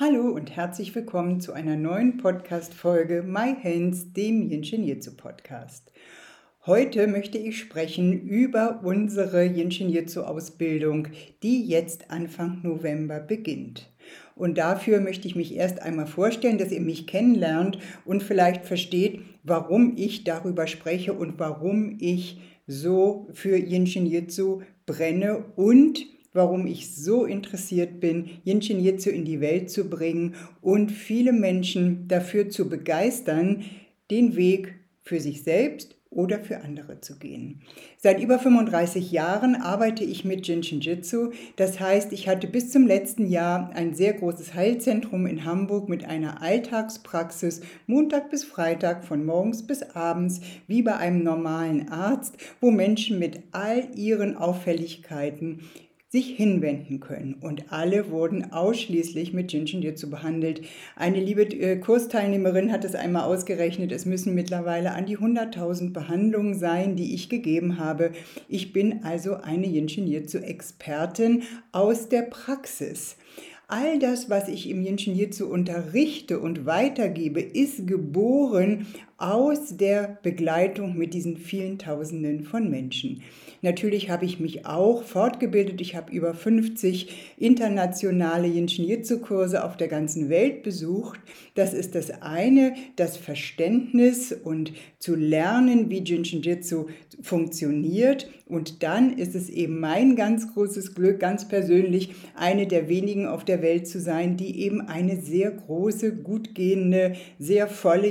Hallo und herzlich willkommen zu einer neuen Podcast-Folge My Hands, dem Yinshin Jitsu Podcast. Heute möchte ich sprechen über unsere Yinshin Jitsu Ausbildung, die jetzt Anfang November beginnt. Und dafür möchte ich mich erst einmal vorstellen, dass ihr mich kennenlernt und vielleicht versteht, warum ich darüber spreche und warum ich so für Yinshin Jitsu brenne und warum ich so interessiert bin, Yinshin Jitsu in die Welt zu bringen und viele Menschen dafür zu begeistern, den Weg für sich selbst oder für andere zu gehen. Seit über 35 Jahren arbeite ich mit Jinshin Jitsu. Das heißt, ich hatte bis zum letzten Jahr ein sehr großes Heilzentrum in Hamburg mit einer Alltagspraxis Montag bis Freitag von morgens bis abends wie bei einem normalen Arzt, wo Menschen mit all ihren Auffälligkeiten sich hinwenden können. Und alle wurden ausschließlich mit Jinshin Jitsu behandelt. Eine liebe äh, Kursteilnehmerin hat es einmal ausgerechnet, es müssen mittlerweile an die 100.000 Behandlungen sein, die ich gegeben habe. Ich bin also eine Jinshin Jitsu Expertin aus der Praxis. All das, was ich im Jinshin Jitsu unterrichte und weitergebe, ist geboren aus der Begleitung mit diesen vielen Tausenden von Menschen. Natürlich habe ich mich auch fortgebildet. Ich habe über 50 internationale Yin-Jitsu-Kurse auf der ganzen Welt besucht. Das ist das eine, das Verständnis und zu lernen, wie Jinshin-Jitsu funktioniert. Und dann ist es eben mein ganz großes Glück, ganz persönlich, eine der wenigen auf der Welt zu sein, die eben eine sehr große, gut gehende, sehr volle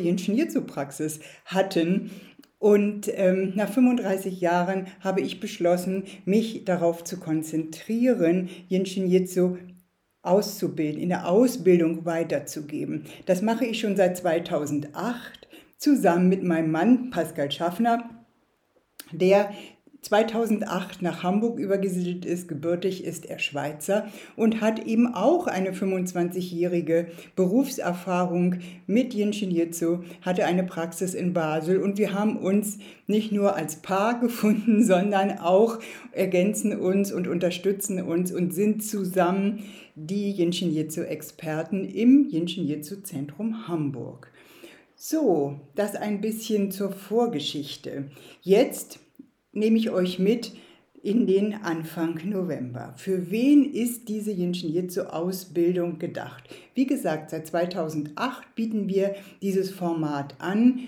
Yin-Jitsu-Praxis hatten. Und ähm, nach 35 Jahren habe ich beschlossen, mich darauf zu konzentrieren, Jinshin Jitsu auszubilden, in der Ausbildung weiterzugeben. Das mache ich schon seit 2008 zusammen mit meinem Mann Pascal Schaffner, der 2008 nach Hamburg übergesiedelt ist, gebürtig ist er Schweizer und hat eben auch eine 25-jährige Berufserfahrung mit Jinshin Jitsu, hatte eine Praxis in Basel und wir haben uns nicht nur als Paar gefunden, sondern auch ergänzen uns und unterstützen uns und sind zusammen die Jinshin Jitsu Experten im Jinshin Jitsu Zentrum Hamburg. So, das ein bisschen zur Vorgeschichte. Jetzt nehme ich euch mit in den Anfang November. Für wen ist diese Jinshin Jitsu Ausbildung gedacht? Wie gesagt, seit 2008 bieten wir dieses Format an,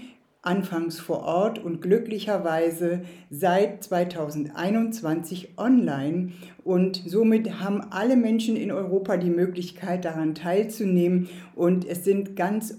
anfangs vor Ort und glücklicherweise seit 2021 online. Und somit haben alle Menschen in Europa die Möglichkeit, daran teilzunehmen. Und es sind ganz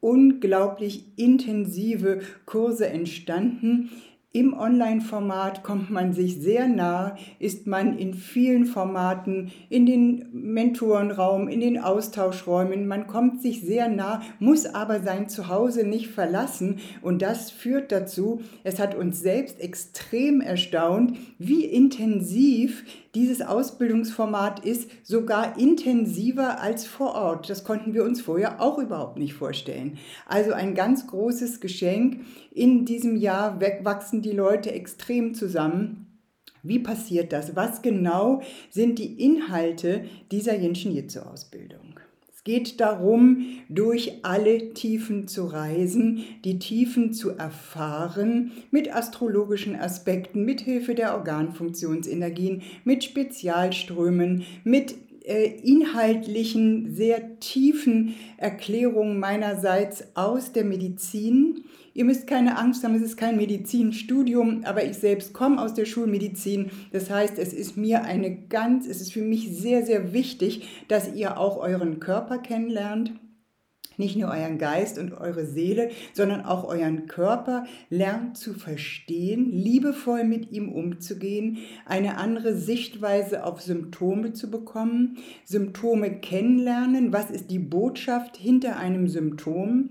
unglaublich intensive Kurse entstanden im Online-Format kommt man sich sehr nah, ist man in vielen Formaten, in den Mentorenraum, in den Austauschräumen, man kommt sich sehr nah, muss aber sein Zuhause nicht verlassen. Und das führt dazu, es hat uns selbst extrem erstaunt, wie intensiv dieses Ausbildungsformat ist, sogar intensiver als vor Ort. Das konnten wir uns vorher auch überhaupt nicht vorstellen. Also ein ganz großes Geschenk. In diesem Jahr wachsen die Leute extrem zusammen. Wie passiert das? Was genau sind die Inhalte dieser Jinshin Jitsu Ausbildung? Es geht darum, durch alle Tiefen zu reisen, die Tiefen zu erfahren, mit astrologischen Aspekten, mit Hilfe der Organfunktionsenergien, mit Spezialströmen, mit äh, inhaltlichen, sehr tiefen Erklärungen meinerseits aus der Medizin. Ihr müsst keine Angst haben, es ist kein Medizinstudium, aber ich selbst komme aus der Schulmedizin. Das heißt, es ist mir eine ganz, es ist für mich sehr, sehr wichtig, dass ihr auch euren Körper kennenlernt. Nicht nur euren Geist und eure Seele, sondern auch euren Körper lernt zu verstehen, liebevoll mit ihm umzugehen, eine andere Sichtweise auf Symptome zu bekommen, Symptome kennenlernen, was ist die Botschaft hinter einem Symptom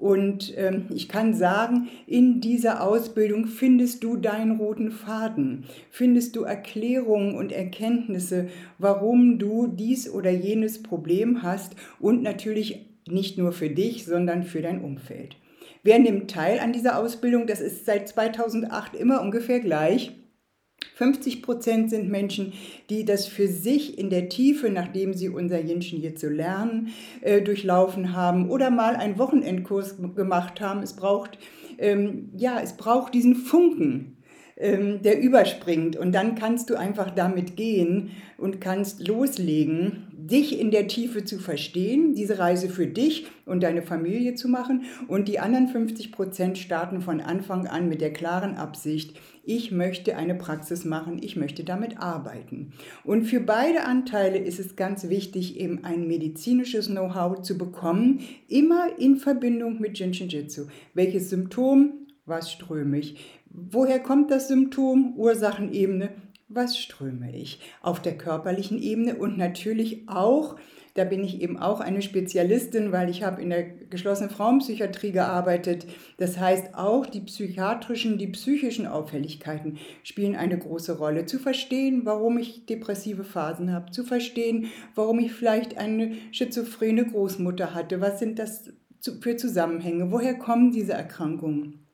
Und ähm, ich kann sagen, in dieser Ausbildung findest du deinen roten Faden, findest du Erklärungen und Erkenntnisse, warum du dies oder jenes Problem hast und natürlich nicht nur für dich, sondern für dein Umfeld. Wer nimmt teil an dieser Ausbildung? Das ist seit 2008 immer ungefähr gleich. 50 Prozent sind Menschen, die das für sich in der Tiefe, nachdem sie unser Jinschen hier zu lernen, äh, durchlaufen haben oder mal einen Wochenendkurs gemacht haben. Es braucht, ähm, ja, es braucht diesen Funken, ähm, der überspringt. Und dann kannst du einfach damit gehen und kannst loslegen, dich in der Tiefe zu verstehen, diese Reise für dich und deine Familie zu machen. Und die anderen 50 Prozent starten von Anfang an mit der klaren Absicht, ich möchte eine Praxis machen, ich möchte damit arbeiten. Und für beide Anteile ist es ganz wichtig, eben ein medizinisches Know-how zu bekommen, immer in Verbindung mit Jinshin Jitsu. Welches Symptom? Was ströme ich? Woher kommt das Symptom? Ursachenebene. Was ströme ich? Auf der körperlichen Ebene und natürlich auch da bin ich eben auch eine Spezialistin, weil ich habe in der geschlossenen Frauenpsychiatrie gearbeitet. Das heißt, auch die psychiatrischen, die psychischen Auffälligkeiten spielen eine große Rolle. Zu verstehen, warum ich depressive Phasen habe, zu verstehen, warum ich vielleicht eine schizophrene Großmutter hatte, was sind das für Zusammenhänge, woher kommen diese Erkrankungen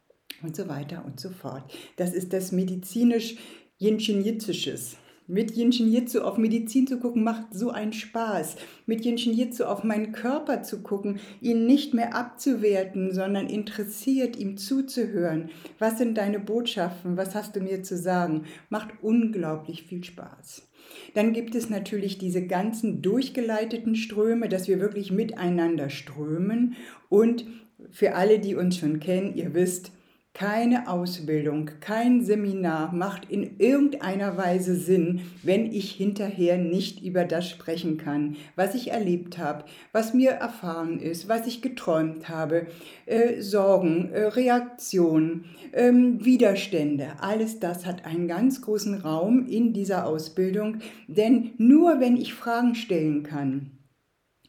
und so weiter und so fort. Das ist das medizinisch Jinschinjitsisches. Mit Jinshin Jitsu auf Medizin zu gucken, macht so einen Spaß. Mit Jinshin Jitsu auf meinen Körper zu gucken, ihn nicht mehr abzuwerten, sondern interessiert, ihm zuzuhören. Was sind deine Botschaften? Was hast du mir zu sagen? Macht unglaublich viel Spaß. Dann gibt es natürlich diese ganzen durchgeleiteten Ströme, dass wir wirklich miteinander strömen. Und für alle, die uns schon kennen, ihr wisst, keine Ausbildung, kein Seminar macht in irgendeiner Weise Sinn, wenn ich hinterher nicht über das sprechen kann, was ich erlebt habe, was mir erfahren ist, was ich geträumt habe, äh, Sorgen, äh, Reaktionen, äh, Widerstände. Alles das hat einen ganz großen Raum in dieser Ausbildung, denn nur wenn ich Fragen stellen kann,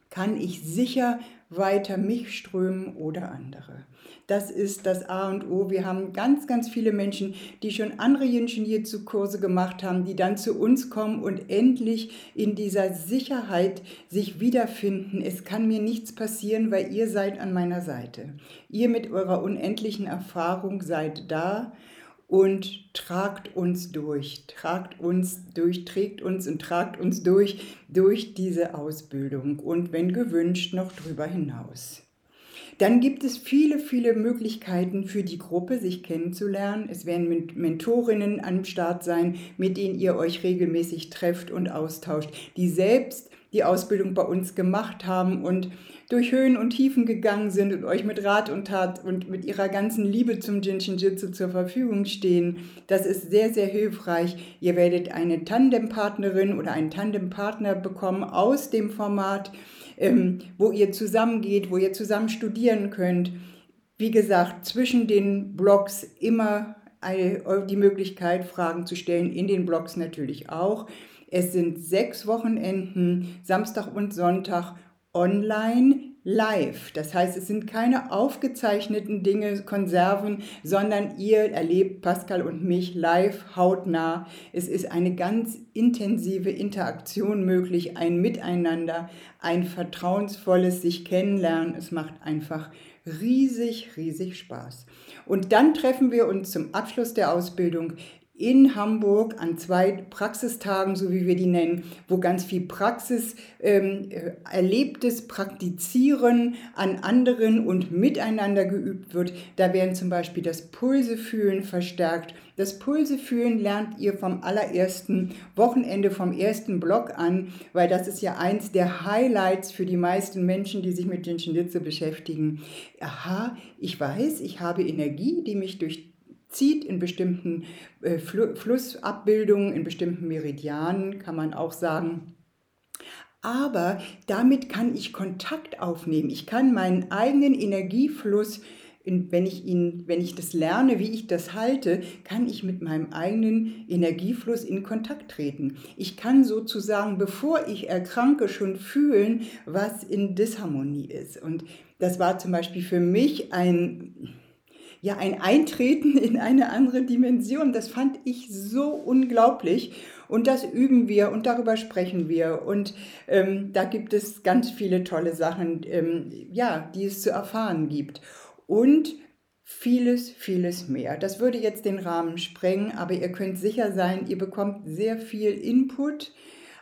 kann ich sicher weiter mich strömen oder andere. Das ist das A und O. Wir haben ganz, ganz viele Menschen, die schon andere Ingenieurkurse gemacht haben, die dann zu uns kommen und endlich in dieser Sicherheit sich wiederfinden. Es kann mir nichts passieren, weil ihr seid an meiner Seite. Ihr mit eurer unendlichen Erfahrung seid da und tragt uns durch, tragt uns durch, trägt uns und tragt uns durch durch diese Ausbildung und wenn gewünscht noch drüber hinaus. Dann gibt es viele, viele Möglichkeiten für die Gruppe, sich kennenzulernen. Es werden Mentorinnen am Start sein, mit denen ihr euch regelmäßig trefft und austauscht, die selbst die Ausbildung bei uns gemacht haben und durch Höhen und Tiefen gegangen sind und euch mit Rat und Tat und mit ihrer ganzen Liebe zum Jinshin Jitsu zur Verfügung stehen. Das ist sehr, sehr hilfreich. Ihr werdet eine Tandempartnerin oder einen Tandempartner bekommen aus dem Format ähm, wo ihr zusammengeht, wo ihr zusammen studieren könnt. Wie gesagt, zwischen den Blogs immer die Möglichkeit, Fragen zu stellen, in den Blogs natürlich auch. Es sind sechs Wochenenden, Samstag und Sonntag online live. Das heißt, es sind keine aufgezeichneten Dinge, Konserven, sondern ihr erlebt Pascal und mich live, hautnah. Es ist eine ganz intensive Interaktion möglich, ein Miteinander, ein vertrauensvolles sich kennenlernen. Es macht einfach riesig, riesig Spaß. Und dann treffen wir uns zum Abschluss der Ausbildung in Hamburg an zwei Praxistagen, so wie wir die nennen, wo ganz viel Praxis, ähm, äh, erlebtes Praktizieren an anderen und miteinander geübt wird. Da werden zum Beispiel das Pulsefühlen verstärkt. Das Pulsefühlen lernt ihr vom allerersten Wochenende, vom ersten Block an, weil das ist ja eins der Highlights für die meisten Menschen, die sich mit Jinshin Jitsu beschäftigen. Aha, ich weiß, ich habe Energie, die mich durch zieht in bestimmten äh, Flussabbildungen, in bestimmten Meridianen, kann man auch sagen. Aber damit kann ich Kontakt aufnehmen. Ich kann meinen eigenen Energiefluss wenn ich ihn, wenn ich das lerne, wie ich das halte, kann ich mit meinem eigenen Energiefluss in Kontakt treten. Ich kann sozusagen, bevor ich erkranke, schon fühlen, was in Disharmonie ist. Und das war zum Beispiel für mich ein, ja, ein Eintreten in eine andere Dimension. Das fand ich so unglaublich. Und das üben wir und darüber sprechen wir. Und ähm, da gibt es ganz viele tolle Sachen, ähm, ja, die es zu erfahren gibt. Und vieles, vieles mehr. Das würde jetzt den Rahmen sprengen, aber ihr könnt sicher sein, ihr bekommt sehr viel Input,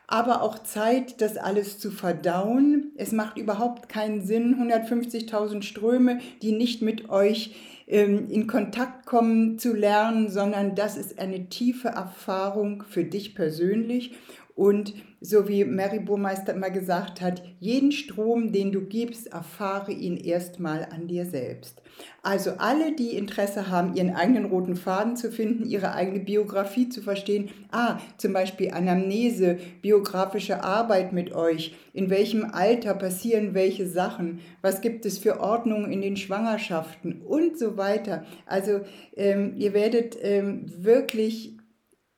aber auch Zeit, das alles zu verdauen. Es macht überhaupt keinen Sinn, 150.000 Ströme, die nicht mit euch in Kontakt kommen zu lernen, sondern das ist eine tiefe Erfahrung für dich persönlich. Und so wie Mary Burmeister immer gesagt hat, jeden Strom, den du gibst, erfahre ihn erstmal an dir selbst. Also alle, die Interesse haben, ihren eigenen roten Faden zu finden, ihre eigene Biografie zu verstehen, ah, zum Beispiel Anamnese, biografische Arbeit mit euch, in welchem Alter passieren welche Sachen, was gibt es für Ordnungen in den Schwangerschaften und so weiter. Also ähm, ihr werdet ähm, wirklich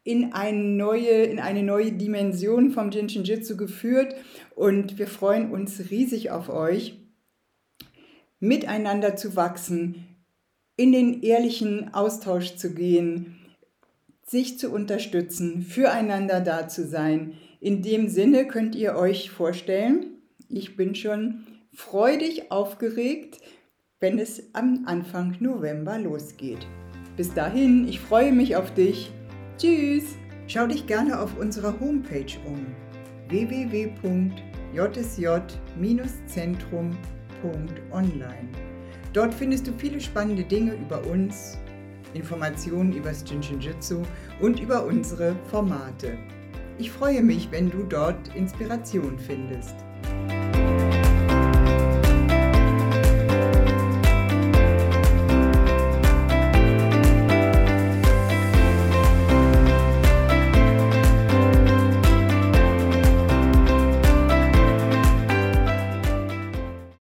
in eine neue, in eine neue Dimension vom Jinshin Jitsu geführt und wir freuen uns riesig auf euch, miteinander zu wachsen, in den ehrlichen Austausch zu gehen, sich zu unterstützen, füreinander da zu sein. In dem Sinne könnt ihr euch vorstellen, ich bin schon freudig aufgeregt, wenn es am Anfang November losgeht. Bis dahin, ich freue mich auf dich. Tschüss! Schau dich gerne auf unserer Homepage um www.jsj-zentrum.online. Dort findest du viele spannende Dinge über uns, Informationen über das Jinshinjutsu und über unsere Formate. Ich freue mich, wenn du dort Inspiration findest.